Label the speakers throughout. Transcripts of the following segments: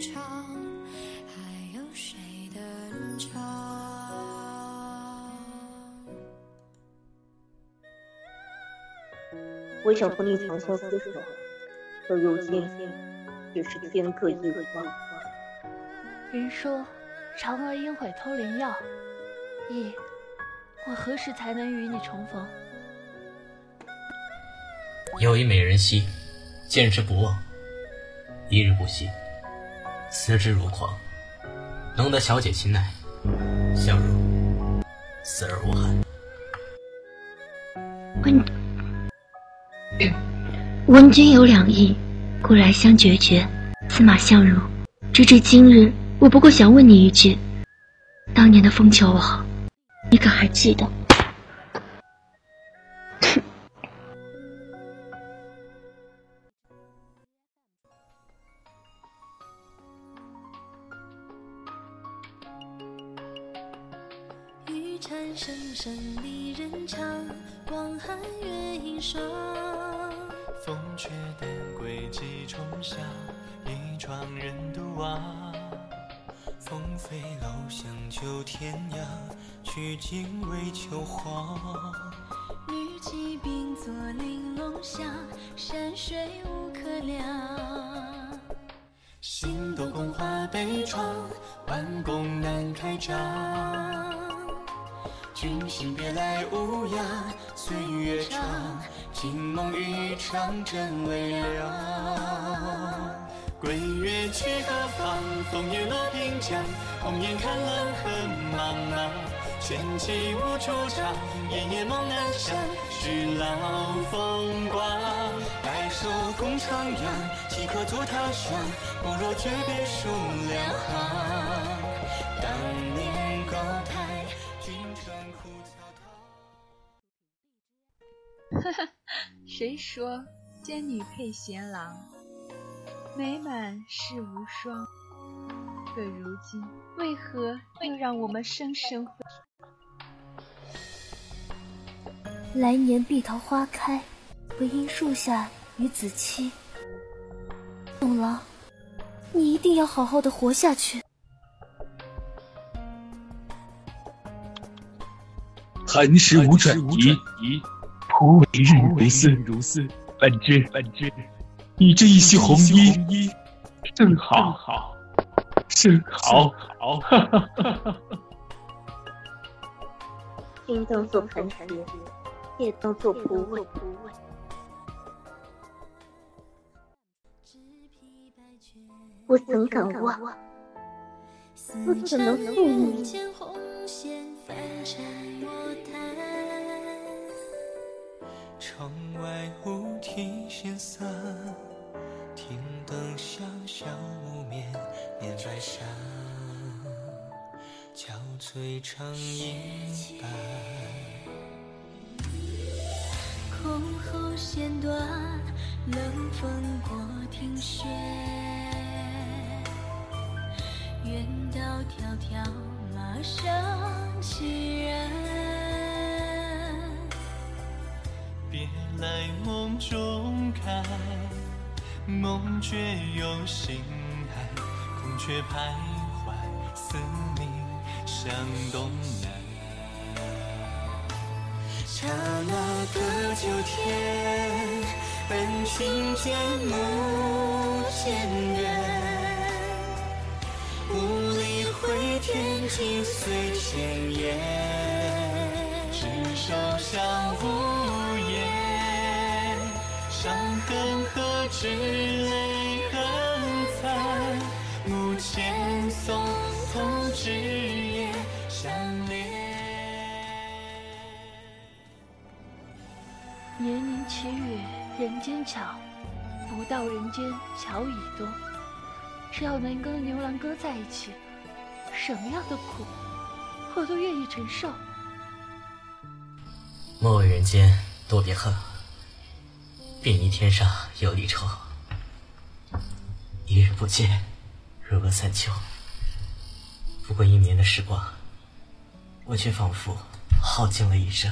Speaker 1: 场，还有谁登场？我想和你长相厮守，可如今却是天各一方。
Speaker 2: 人说，嫦娥应悔偷灵药。咦，我何时才能与你重逢？
Speaker 3: 有一美人兮，见之不忘，一日不兮。思之如狂。能得小姐青睐，相如死而无憾。
Speaker 4: 问闻君有两意，故来相决绝。司马相如，直至今日，我不过想问你一句：当年的枫桥王，你可还记得？
Speaker 5: 蝉声声离人唱，广寒月影霜。
Speaker 6: 风却等归几重霞，一窗人独往。风飞楼香救天涯，取经为求凰。
Speaker 5: 女骑并作玲珑下，山水无可量。
Speaker 6: 新豆宫花被窗，弯弓难开张。君心别来无恙，岁月长，惊梦一场真微凉。归月去何方？枫叶落平江，红颜看冷恨茫茫。千骑无处长，夜夜梦南乡，许老风光。白首共徜徉，岂可作他乡？不若诀别数两行。当年堂。
Speaker 7: 哈哈，谁说奸女配贤郎？美满世无双，可如今为何又让我们生生分？
Speaker 8: 来年碧桃花开，唯因树下与子期。董郎，你一定要好好的活下去。
Speaker 9: 寒食无转移，仆为日如丝。本君，本君，你这一袭红衣，正好，正好，好。
Speaker 1: 应当做磐石，也当做仆卫。我怎敢忘？我怎能负你？
Speaker 6: 窗外雾体闲散，听灯下小木棉，念白纱，憔悴长夜半。
Speaker 5: 箜篌弦断，冷风过庭轩。远道迢迢，马上几
Speaker 6: 来梦中看，梦觉有心寒。孔雀徘徊，思鸣向东南。刹那隔九天，本君见目渐远。无力回天，尽碎千言。执手相无
Speaker 2: 人间巧，不到人间巧已多。只要能跟牛郎哥在一起，什么样的苦，我都愿意承受。
Speaker 3: 莫问人间多别恨，便疑天上有离愁。一日不见，如隔三秋。不过一年的时光，我却仿佛耗尽了一生。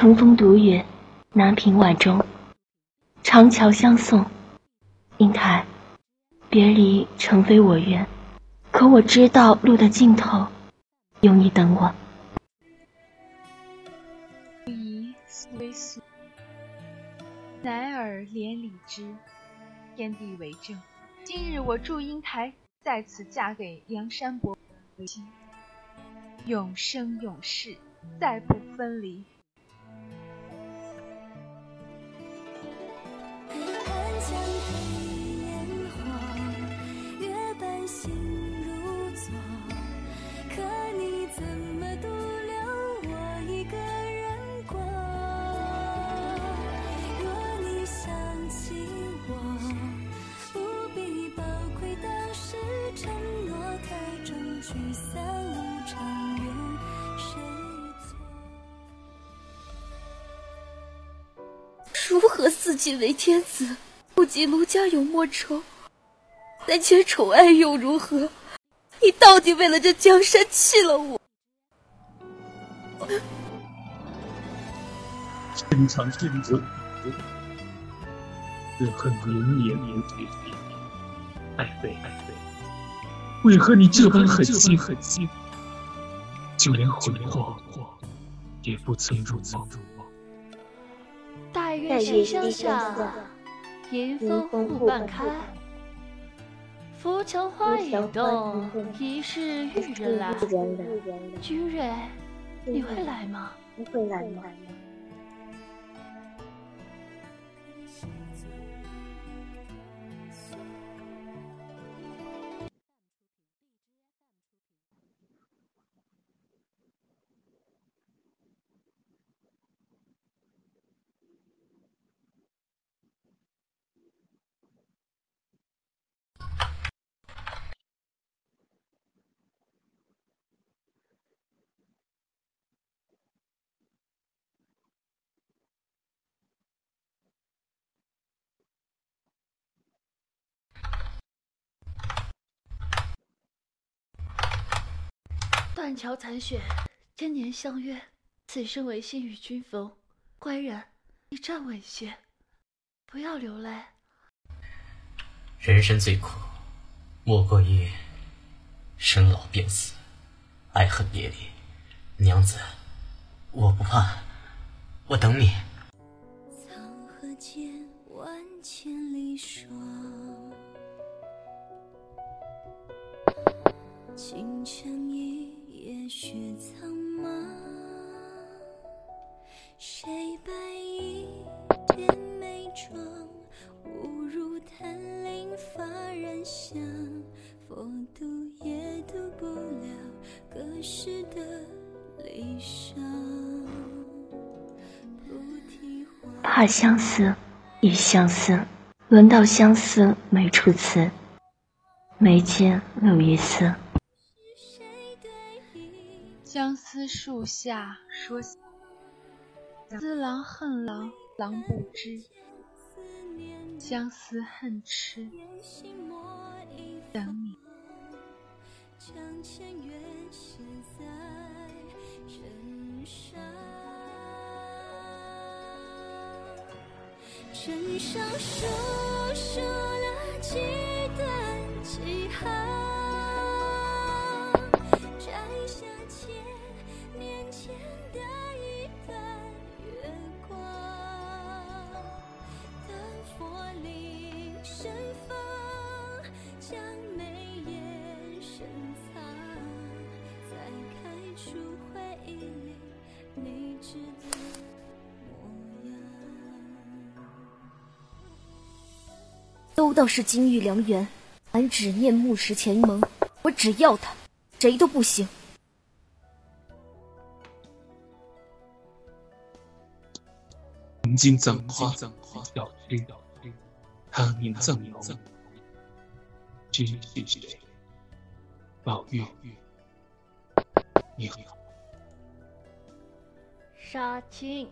Speaker 4: 乘风独远，南屏晚钟，长桥相送。英台，别离诚非我愿，可我知道路的尽头有你等我。
Speaker 7: 不疑素。乃尔连理之，天地为证。今日我祝英台在此嫁给梁山伯，永生永世，再不分离。
Speaker 8: 如何四季为天子，不及卢家有莫愁？三千宠爱又如何？你到底为了这江山弃了我？
Speaker 9: 深藏心中，自恨绵绵。爱妃，爱妃，为何你这般狠心？狠心，就连魂魄也不曾入梦。
Speaker 2: 大月西厢下，迎风户半开。扶墙花影动，疑是玉人来。君蕊，你会来吗？
Speaker 1: 你会来吗？
Speaker 2: 断桥残雪，千年相约，此生唯幸与君逢。乖人，你站稳些，不要流泪。
Speaker 3: 人生最苦，莫过于生老病死、爱恨别离。娘子，我不怕，我等你。
Speaker 5: 沧河间，万千里霜。清晨一。雪苍茫，谁白衣添美妆？误入檀林发染香，佛度也渡不了隔世的离殇。
Speaker 4: 怕相思，亦相思，轮到相思没处辞，眉间露一丝。
Speaker 7: 相思树下说，思郎恨郎郎不知，相思恨痴等你。
Speaker 5: 枕上书说了几段几行。
Speaker 8: 都道是金玉良缘，俺只念木石前盟，我只要他，谁都不行。
Speaker 9: 曾经葬花小枝，他年赠楼，君是谁？宝玉，你好。
Speaker 2: 杀青。